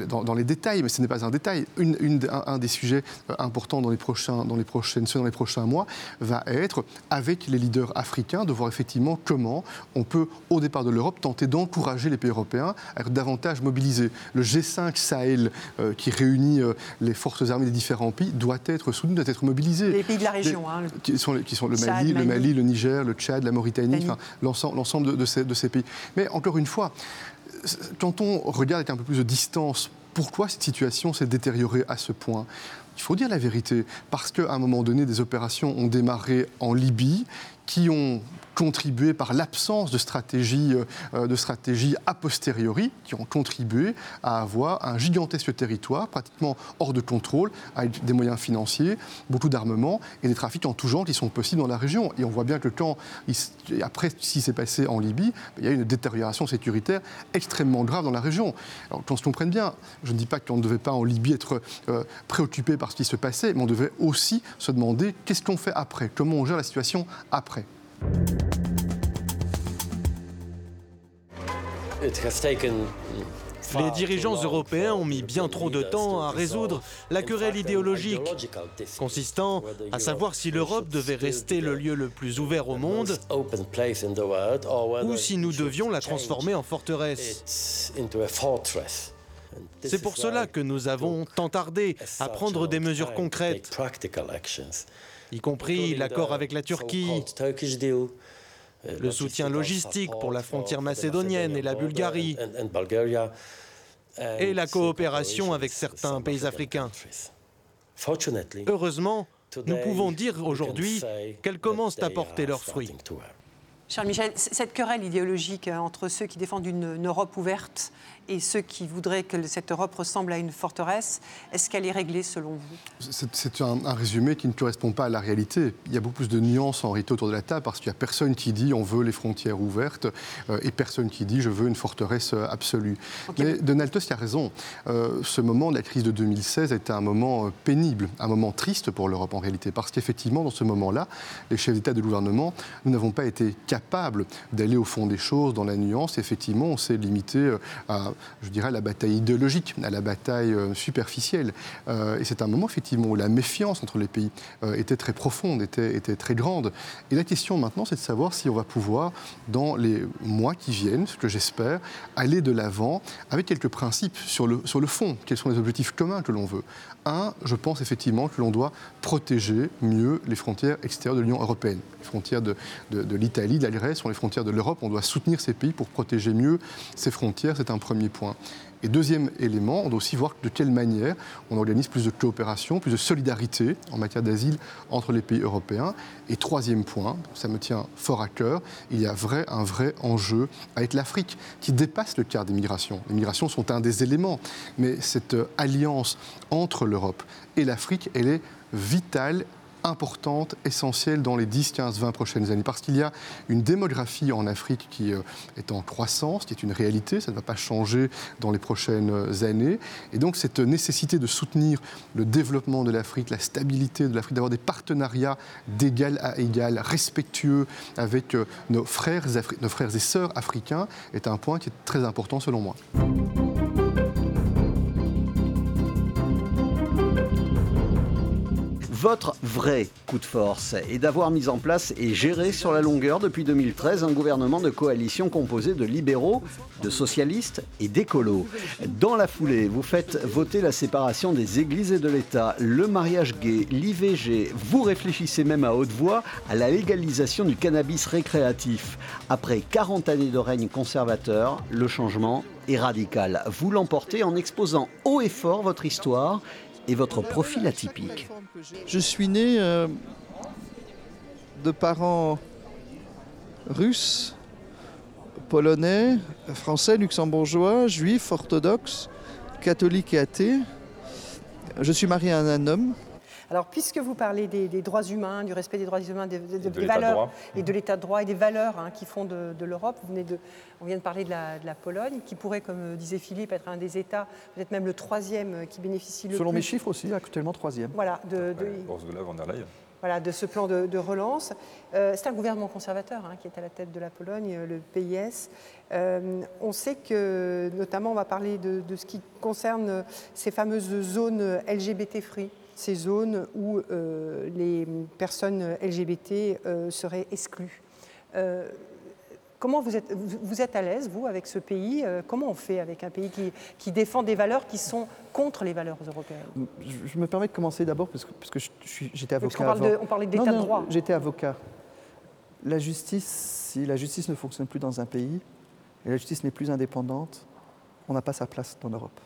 dans, les, détails, mais ce n'est pas un détail. Une, un, des sujets euh, importants dans les, prochains, dans les prochaines semaines, dans les prochains mois, va être, avec les leaders africains, de voir effectivement comment on peut, au départ de l'Europe, tenter d'encourager les pays européens à être davantage mobilisés. Le G5 Sahel, euh, qui réunit les forces armées des différents pays, doit être soutenu, doit être mobilisé. Les pays de la région, hein, sont, qui sont le, Mali, le Mali, le Niger, le Tchad, la Mauritanie, l'ensemble de, ces, de ces pays. Mais encore une fois, quand on regarde avec un peu plus de distance, pourquoi cette situation s'est détériorée à ce point? Il faut dire la vérité, parce qu'à un moment donné, des opérations ont démarré en Libye qui ont contribué par l'absence de stratégie, euh, de stratégie a posteriori, qui ont contribué à avoir un gigantesque territoire pratiquement hors de contrôle, avec des moyens financiers, beaucoup d'armement et des trafics en tout genre qui sont possibles dans la région. Et on voit bien que quand, après ce qui s'est passé en Libye, il y a une détérioration sécuritaire extrêmement grave dans la région. Alors qu'on se comprenne bien, je ne dis pas qu'on ne devait pas en Libye être euh, préoccupé par ce qui se passait, mais on devait aussi se demander qu'est-ce qu'on fait après, comment on gère la situation après. Les dirigeants européens ont mis bien trop de temps à résoudre la querelle idéologique consistant à savoir si l'Europe devait rester le lieu le plus ouvert au monde ou si nous devions la transformer en forteresse. C'est pour cela que nous avons tant tardé à prendre des mesures concrètes y compris l'accord avec la Turquie, le soutien logistique pour la frontière macédonienne et la Bulgarie, et la coopération avec certains pays africains. Heureusement, nous pouvons dire aujourd'hui qu'elles commencent à porter leurs fruits. Charles Michel, cette querelle idéologique euh, entre ceux qui défendent une Europe ouverte et ceux qui voudraient que cette Europe ressemble à une forteresse, est-ce qu'elle est réglée selon vous? C'est un, résumé qui ne correspond pas à la réalité. Il y a beaucoup plus de nuances en réalité autour de la table parce qu'il n'y a personne qui dit on veut les frontières ouvertes euh, et personne qui dit je veux une forteresse euh, absolue. Mais Donald Tusk a raison. Euh, ce moment de la crise de 2016 a été un moment pénible, un moment triste pour l'Europe en réalité parce qu'effectivement dans ce moment-là, les chefs d'État et de gouvernement, nous n'avons pas été capables d'aller au fond des choses, dans la nuance. Effectivement, on s'est limité à je dirais, à la bataille idéologique, à la bataille euh, superficielle. Euh, et c'est un moment, effectivement, où la méfiance entre les pays euh, était très profonde, était, très grande. Et la question maintenant, c'est de savoir si on va pouvoir, dans les mois qui viennent, ce que j'espère, aller de l'avant avec quelques principes sur le fond. Quels sont les objectifs communs que l'on veut Un, je pense effectivement que l'on doit protéger mieux les frontières extérieures de l'Union européenne. Les frontières de, l'Italie, de la Grèce sont les frontières de l'Europe. On doit soutenir ces pays pour protéger mieux ces frontières. C'est un premier point. Et deuxième élément, on doit aussi voir de quelle manière on organise plus de coopération, plus de solidarité en matière d'asile entre les pays européens. Et troisième point, ça me tient fort à cœur, il y a un vrai enjeu avec l'Afrique qui dépasse le cadre des migrations. Les migrations sont un des éléments, mais cette alliance entre l'Europe et l'Afrique, elle est vitale importante, essentielle dans les 10, 15, 20 prochaines années. Parce qu'il y a une démographie en Afrique qui euh, est en croissance, qui est une réalité, ça ne va pas changer dans les prochaines années. Et donc cette nécessité de soutenir le développement de l'Afrique, la stabilité de l'Afrique, d'avoir des partenariats d'égal à égal, respectueux avec euh, nos frères, nos frères et sœurs africains, est un point qui est très important selon moi. Votre vrai coup de force est d'avoir mis en place et géré sur la longueur depuis 2013 un gouvernement de coalition composé de libéraux, de socialistes et d'écolos. Dans la foulée, vous faites voter la séparation des églises et de l'État, le mariage gay, l'IVG. Vous réfléchissez même à haute voix à la légalisation du cannabis récréatif. Après 40 années de règne conservateur, le changement est radical. Vous l'emportez en exposant haut et fort votre histoire et votre profil atypique. Je suis né euh, de parents russes, polonais, français, luxembourgeois, juifs, orthodoxes, catholiques et athées. Je suis marié à un homme alors, puisque vous parlez des, droits humains, du respect des droits humains, des, valeurs et de l'état de droit et des valeurs hein, qui font de, l'Europe, on vient de parler de la, Pologne, qui pourrait, comme disait Philippe, être un des États, peut-être même le troisième qui bénéficie le Selon mes chiffres aussi, actuellement troisième. Voilà. De, de... von der Leyen. voilà, de ce plan de, relance. Euh, c'est un gouvernement conservateur hein, qui est à la tête de la Pologne, le PIS. Euh, on sait que, notamment, on va parler de, ce qui concerne ces fameuses zones LGBT-free, ces zones où euh, les personnes LGBT seraient exclues. Comment vous êtes, vous êtes à l'aise, vous, avec ce pays Comment on fait avec un pays qui, qui, défend des valeurs qui sont contre les valeurs européennes? Je, me permets de commencer d'abord parce que, parce que j'étais avocat. on, parlait d'état de droit. J'étais avocat. La justice, si la justice ne fonctionne plus dans un pays et la justice n'est plus indépendante, on n'a pas sa place dans l'Europe.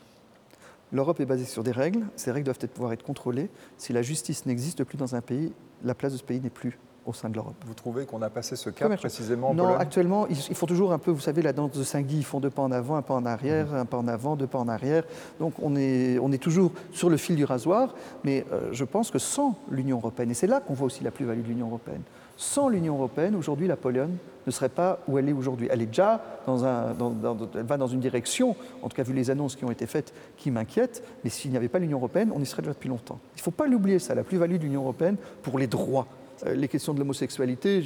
L'Europe est basée sur des règles, ces règles doivent pouvoir être contrôlées. Si la justice n'existe plus dans un pays, la place de ce pays n'est plus au sein de l'Europe. Vous trouvez qu'on a passé ce cap précisément en Non, actuellement, ils, font toujours un peu, vous savez, la danse de Saint-Guy, ils font deux pas en avant, un pas en arrière, mhm. un pas en avant, deux pas en arrière. Donc on est, on est toujours sur le fil du rasoir, mais euh, je pense que sans l'Union européenne, et c'est là qu'on voit aussi la plus-value de l'Union européenne, sans l'Union européenne, aujourd'hui, la Pologne ne serait pas où elle est aujourd'hui. Elle est déjà dans un, elle va dans une direction, en tout cas vu les annonces qui ont été faites, qui m'inquiètent. Mais s'il n'y avait pas l'Union européenne, on y serait déjà depuis longtemps. Il ne faut pas l'oublier ça, la plus-value de l'Union européenne pour les droits euh, les questions de l'homosexualité,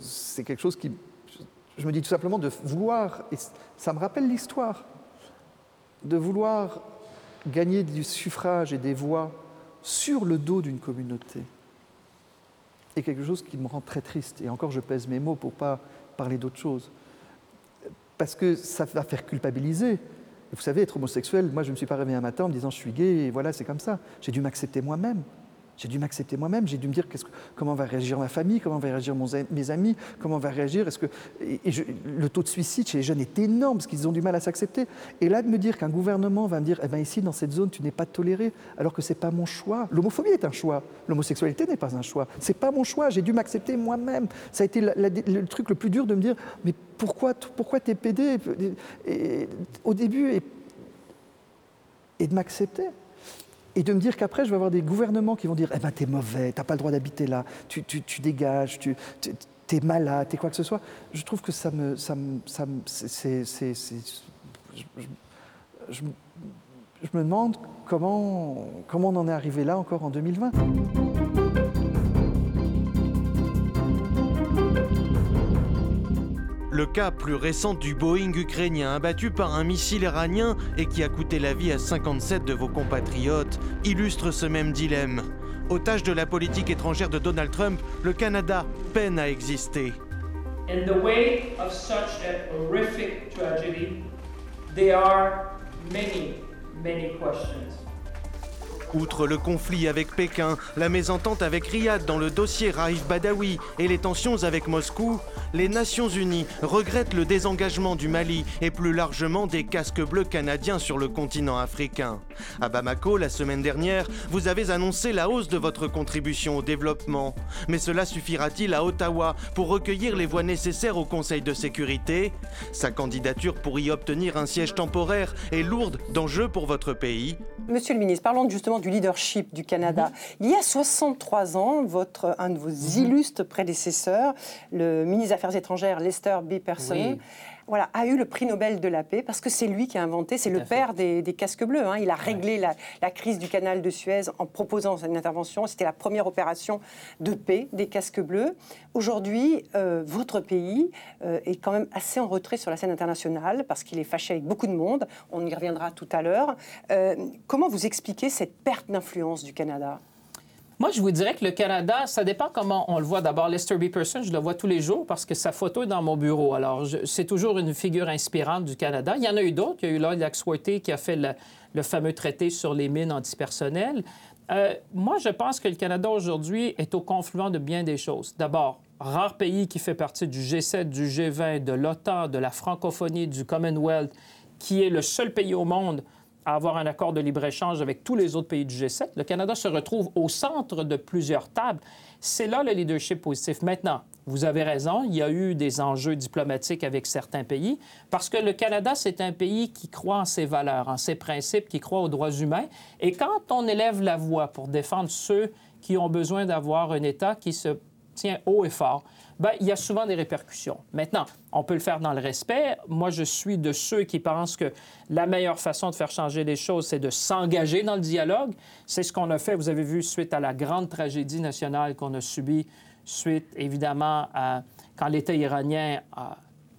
c'est quelque chose qui. Je, me dis tout simplement de vouloir, et ça me rappelle l'histoire, de vouloir gagner du suffrage et des voix sur le dos d'une communauté est quelque chose qui me rend très triste. Et encore, je pèse mes mots pour pas parler d'autre chose. Parce que ça va faire culpabiliser. vous savez, être homosexuel, moi je ne me suis pas réveillé un matin en me disant je suis gay et voilà, c'est comme ça. J'ai dû m'accepter moi-même. J'ai dû m'accepter moi-même, j'ai dû me dire comment va réagir ma famille, comment va réagir mes amis, comment va réagir. Est-ce que et, le taux de suicide chez les jeunes est énorme parce qu'ils ont du mal à s'accepter. Et là, de me dire qu'un gouvernement va me dire, eh ben ici dans cette zone, tu n'es pas toléré, alors que c'est pas mon choix. L'homophobie est un choix, l'homosexualité n'est pas un choix. C'est pas mon choix. J'ai dû m'accepter moi-même. Ça a été le truc le plus dur de me dire, mais pourquoi, pourquoi t'es pédé? Au début et, et de m'accepter et de me dire qu'après, je vais avoir des gouvernements qui vont dire Eh ben, t'es mauvais, t'as pas le droit d'habiter là, tu, tu, tu, dégages, tu es malade, t'es quoi que ce soit. Je trouve que ça me. Ça me, ça me c'est, je, je, je, me demande comment, comment on en est arrivé là encore en 2020. Le cas plus récent du Boeing ukrainien abattu par un missile iranien et qui a coûté la vie à 57 de vos compatriotes illustre ce même dilemme. Otage de la politique étrangère de Donald Trump, le Canada peine à exister. In the wake of such a horrific tragedy, there are many, many questions. Outre le conflit avec Pékin, la mésentente avec Riyad dans le dossier Raif Badawi et les tensions avec Moscou, les Nations Unies regrettent le désengagement du Mali et plus largement des casques bleus canadiens sur le continent africain. À Bamako, la semaine dernière, vous avez annoncé la hausse de votre contribution au développement. Mais cela suffira-t-il à Ottawa pour recueillir les voix nécessaires au Conseil de sécurité? Sa candidature pour y obtenir un siège temporaire est lourde d'enjeux pour votre pays. Monsieur le ministre, parlons justement du leadership du Canada. Il y a 63 ans, votre, un de vos mhm. illustres prédécesseurs, le ministre des Affaires étrangères Lester B. Pearson, voilà, a eu le prix Nobel de la paix parce que c'est lui qui a inventé, c'est le père des, casques bleus. Hein. Il a réglé la, crise du canal de Suez en proposant une intervention. C'était la première opération de paix des casques bleus. Aujourd'hui, euh, votre pays euh, est quand même assez en retrait sur la scène internationale parce qu'il est fâché avec beaucoup de monde. On y reviendra tout à l'heure. Euh, comment vous expliquez cette perte d'influence du Canada? Moi, je vous dirais que le Canada, ça dépend comment on le voit. D'abord, Lester B. Pearson, je le vois tous les jours parce que sa photo est dans mon bureau. Alors, c'est toujours une figure inspirante du Canada. Il y en a eu d'autres. Il y a eu Lloyd Axworthy qui a fait le, fameux traité sur les mines antipersonnelles. Euh, moi, je pense que le Canada aujourd'hui est au confluent de bien des choses. D'abord, rare pays qui fait partie du G7, du G20, de l'OTAN, de la francophonie, du Commonwealth, qui est le seul pays au monde à avoir un accord de libre-échange avec tous les autres pays du G7. Le Canada se retrouve au centre de plusieurs tables. C'est là le leadership positif. Maintenant, vous avez raison, il y a eu des enjeux diplomatiques avec certains pays, parce que le Canada, c'est un pays qui croit en ses valeurs, en ses principes, qui croit aux droits humains. Et quand on élève la voix pour défendre ceux qui ont besoin d'avoir un État qui se tient haut et fort, ben, il y a souvent des répercussions. Maintenant, on peut le faire dans le respect. Moi, je suis de ceux qui pensent que la meilleure façon de faire changer les choses, c'est de s'engager dans le dialogue. C'est ce qu'on a fait, vous avez vu, suite à la grande tragédie nationale qu'on a subie, suite évidemment à quand l'État iranien a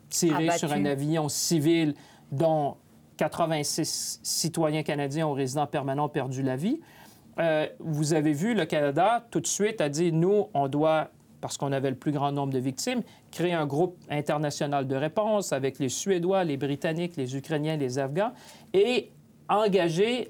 tiré sur un avion civil dont 86 citoyens canadiens ou résidents permanents ont perdu la vie. Euh, vous avez vu, le Canada, tout de suite, a dit, nous, on doit, parce qu'on avait le plus grand nombre de victimes, créer un groupe international de réponse avec les Suédois, les Britanniques, les Ukrainiens, les Afghans, et engager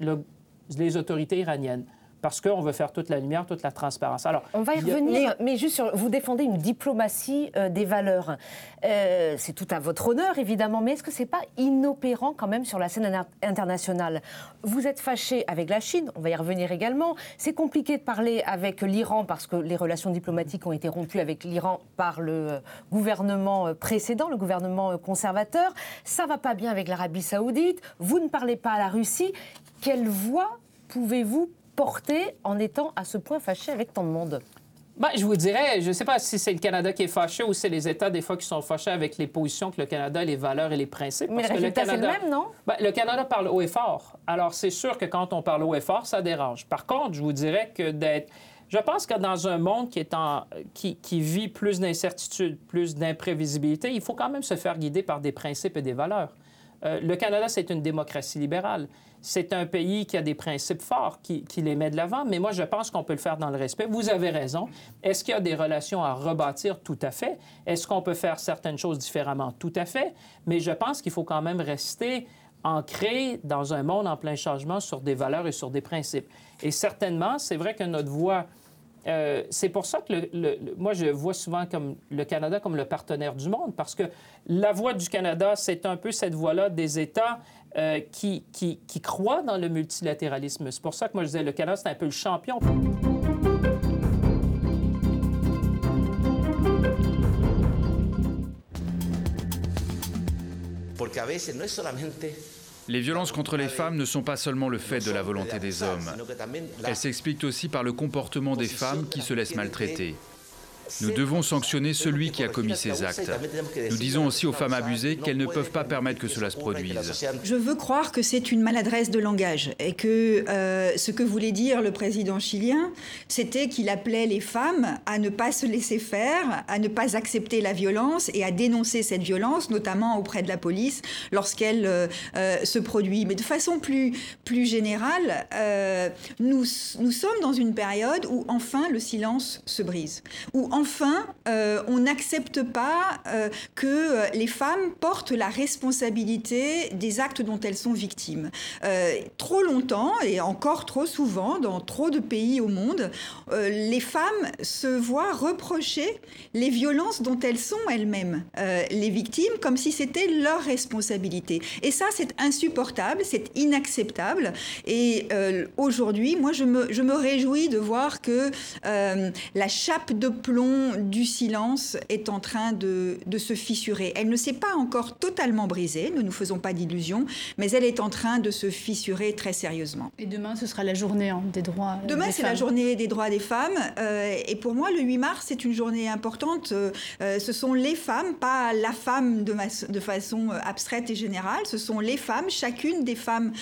les autorités iraniennes parce qu'on veut faire toute la lumière, toute la transparence. Alors, on va y revenir, mais juste sur, vous défendez une diplomatie euh, des valeurs. Euh, c'est tout à votre honneur, évidemment, mais est-ce que c'est pas inopérant quand même sur la scène internationale? Vous êtes fâché avec la Chine, on va y revenir également. C'est compliqué de parler avec l'Iran parce que les relations diplomatiques ont été rompues avec l'Iran par le euh, gouvernement précédent, le gouvernement conservateur. Ça va pas bien avec l'Arabie Saoudite. Vous ne parlez pas à la Russie. Quelle voix pouvez-vous porter en étant à ce point fâché avec tant de monde ben, je vous dirais, je ne sais pas si c'est le Canada qui est fâché ou c'est les États, des fois, qui sont fâchés avec les positions que le Canada, les valeurs et les principes. Mais le résultat, c'est le même, non? Ben, le Canada parle haut et fort. Alors, c'est sûr que quand on parle haut et fort, ça dérange. Par contre, je vous dirais que d'être... Je pense que dans un monde qui, est en... qui, qui vit plus d'incertitude, plus d'imprévisibilité, il faut quand même se faire guider par des principes et des valeurs. Euh, le Canada, c'est une démocratie libérale c'est un pays qui a des principes forts, qui, les met de l'avant, mais moi, je pense qu'on peut le faire dans le respect. Vous avez raison. Est-ce qu'il y a des relations à rebâtir? Tout à fait. Est-ce qu'on peut faire certaines choses différemment? Tout à fait. Mais je pense qu'il faut quand même rester ancré dans un monde en plein changement sur des valeurs et sur des principes. Et certainement, c'est vrai que notre voix... Euh, c'est pour ça que moi, je vois souvent comme le Canada comme le partenaire du monde, parce que la voix du Canada, c'est un peu cette voix-là des États euh, qui, qui, qui croient dans le multilatéralisme. C'est pour ça que moi, je disais, le Canada, c'est un peu le champion. Les violences contre les femmes ne sont pas seulement le fait de la volonté des hommes. Elles s'expliquent aussi par le comportement des femmes qui se laissent maltraiter. Nous devons sanctionner celui qui a commis ces actes. Nous disons aussi aux femmes abusées qu'elles ne peuvent pas permettre que cela se produise. Je veux croire que c'est une maladresse de langage et que euh, ce que voulait dire le président chilien, c'était qu'il appelait les femmes à ne pas se laisser faire, à ne pas accepter la violence et à dénoncer cette violence, notamment auprès de la police, lorsqu'elle euh, euh, se produit. Mais de façon plus, plus générale, nous, nous sommes dans une période où enfin le silence se brise, où enfin, euh, on n'accepte pas euh, que euh, les femmes portent la responsabilité des actes dont elles sont victimes. trop longtemps, et encore trop souvent, dans trop de pays au monde, les femmes se voient reprocher les violences dont elles sont elles-mêmes les victimes, comme si c'était leur responsabilité. Et ça, c'est insupportable, c'est inacceptable. Et aujourd'hui, moi, je me réjouis de voir que la chape de plomb du silence est en train de, se fissurer. Elle ne s'est pas encore totalement brisée, ne nous faisons pas d'illusions, mais elle est en train de se fissurer très sérieusement. Et demain, ce sera la journée hein, des droits euh, Demain, c'est la journée des droits des femmes. Euh, et pour moi, le 8 mars, c'est une journée importante. Euh, ce sont les femmes, pas la femme de, de, façon abstraite et générale. Ce sont les femmes, chacune des femmes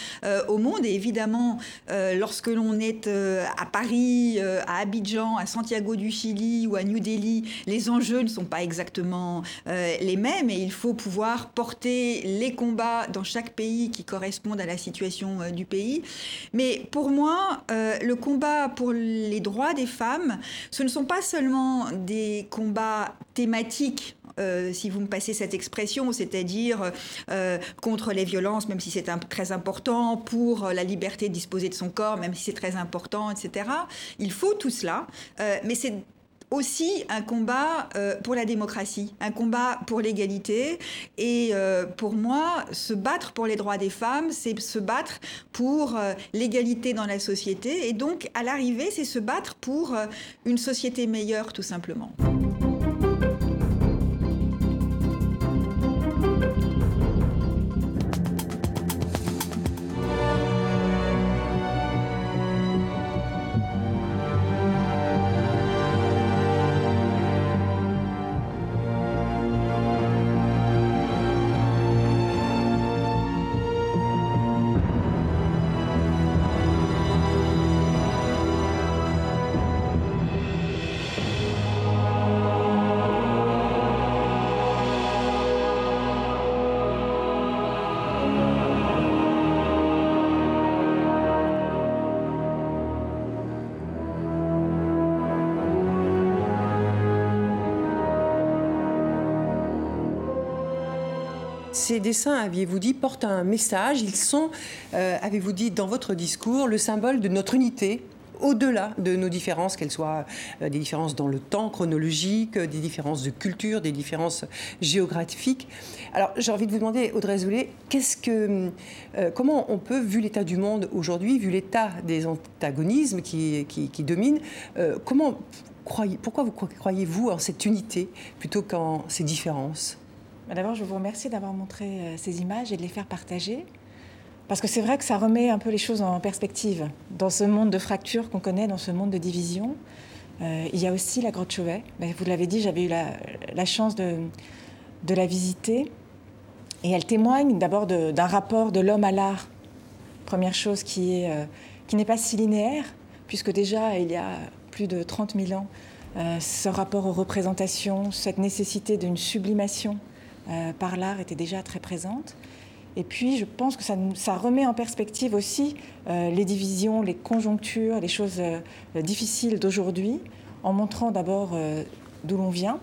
au monde. Et évidemment, lorsque l'on est à Paris, à Abidjan, à Santiago du Chili ou à New Delhi, les enjeux ne sont pas exactement euh, les mêmes et il faut pouvoir porter les combats dans chaque pays qui correspondent à la situation euh, du pays. Mais pour moi, euh, le combat pour les droits des femmes, ce ne sont pas seulement des combats thématiques si vous me passez cette expression, c'est-à-dire contre les violences, même si c'est très important, pour la liberté de disposer de son corps, même si c'est très important, etc. Il faut tout cela, mais c'est aussi un combat euh, pour la démocratie, un combat pour l'égalité. Et euh, pour moi, se battre pour les droits des femmes, c'est se battre pour euh, l'égalité dans la société. Et donc, à l'arrivée, c'est se battre pour une société meilleure, tout simplement. Ces dessins, aviez-vous dit, portent un message. Ils sont, euh, avez-vous dit dans votre discours, le symbole de notre unité au-delà de nos différences, qu'elles soient euh, des différences dans le temps chronologique, euh, des différences de culture, des différences géographiques. Alors j'ai envie de vous demander, Audrey Zoulet, qu'est-ce que, comment on peut, vu l'état du monde aujourd'hui, vu l'état des antagonismes qui, dominent, comment pourquoi vous croyez-vous en cette unité plutôt qu'en ces différences? D'abord, je vous remercie d'avoir montré ces images et de les faire partager. Parce que c'est vrai que ça remet un peu les choses en perspective. Dans ce monde de fractures qu'on connaît, dans ce monde de division, euh, il y a aussi la grotte Chauvet. Vous l'avez dit, j'avais eu la, chance de, la visiter. Et elle témoigne d'abord d'un rapport de l'homme à l'art. Première chose euh, qui n'est pas si linéaire, puisque déjà, il y a plus de 30 000 ans, euh, ce rapport aux représentations, cette nécessité d'une sublimation par l'art était déjà très présente. Et puis, je pense que ça, remet en perspective aussi euh, les divisions, les conjonctures, les choses euh, difficiles d'aujourd'hui, en montrant d'abord euh, d'où l'on vient,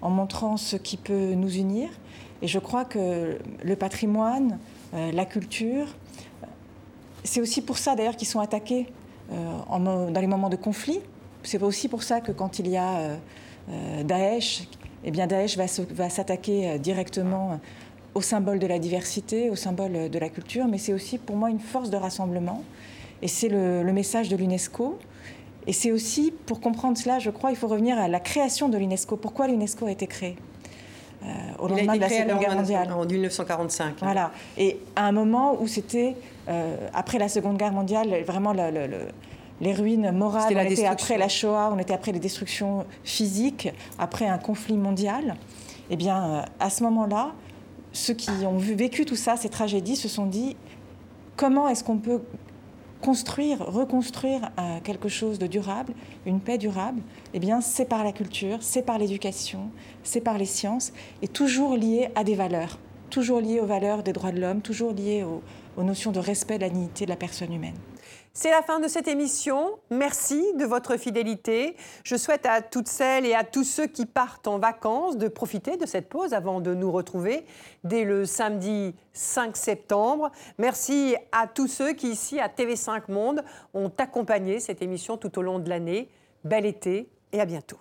en montrant ce qui peut nous unir. Et je crois que le patrimoine, la culture, c'est aussi pour ça d'ailleurs qu'ils sont attaqués dans les moments de conflit. C'est aussi pour ça que quand il y a Daesh, eh bien Daesh va s'attaquer directement au symbole de la diversité, au symbole de la culture, mais c'est aussi pour moi une force de rassemblement. Et c'est le, message de l'UNESCO. Et c'est aussi, pour comprendre cela, je crois, il faut revenir à la création de l'UNESCO. Pourquoi l'UNESCO a été créé euh, au lendemain de la Seconde Guerre mondiale. En 1945. Voilà. Et à un moment où c'était, euh, après la Seconde Guerre mondiale, vraiment les ruines morales. on était après la Shoah, on était après les destructions physiques, après un conflit mondial. Eh bien, euh, à ce moment-là, ceux qui ont vécu tout ça, ces tragédies, se sont dit comment est-ce qu'on peut construire, reconstruire euh, quelque chose de durable, une paix durable, eh bien, c'est par la culture, c'est par l'éducation, c'est par les sciences, et toujours lié à des valeurs, toujours lié aux valeurs des droits de l'homme, toujours lié aux notions de respect de la dignité de la personne humaine. C'est la fin de cette émission. Merci de votre fidélité. Je souhaite à toutes celles et à tous ceux qui partent en vacances de profiter de cette pause avant de nous retrouver dès le samedi 5 septembre. Merci à tous ceux qui, ici à TV5 Monde, ont accompagné cette émission tout au long de l'année. Bel été et à bientôt.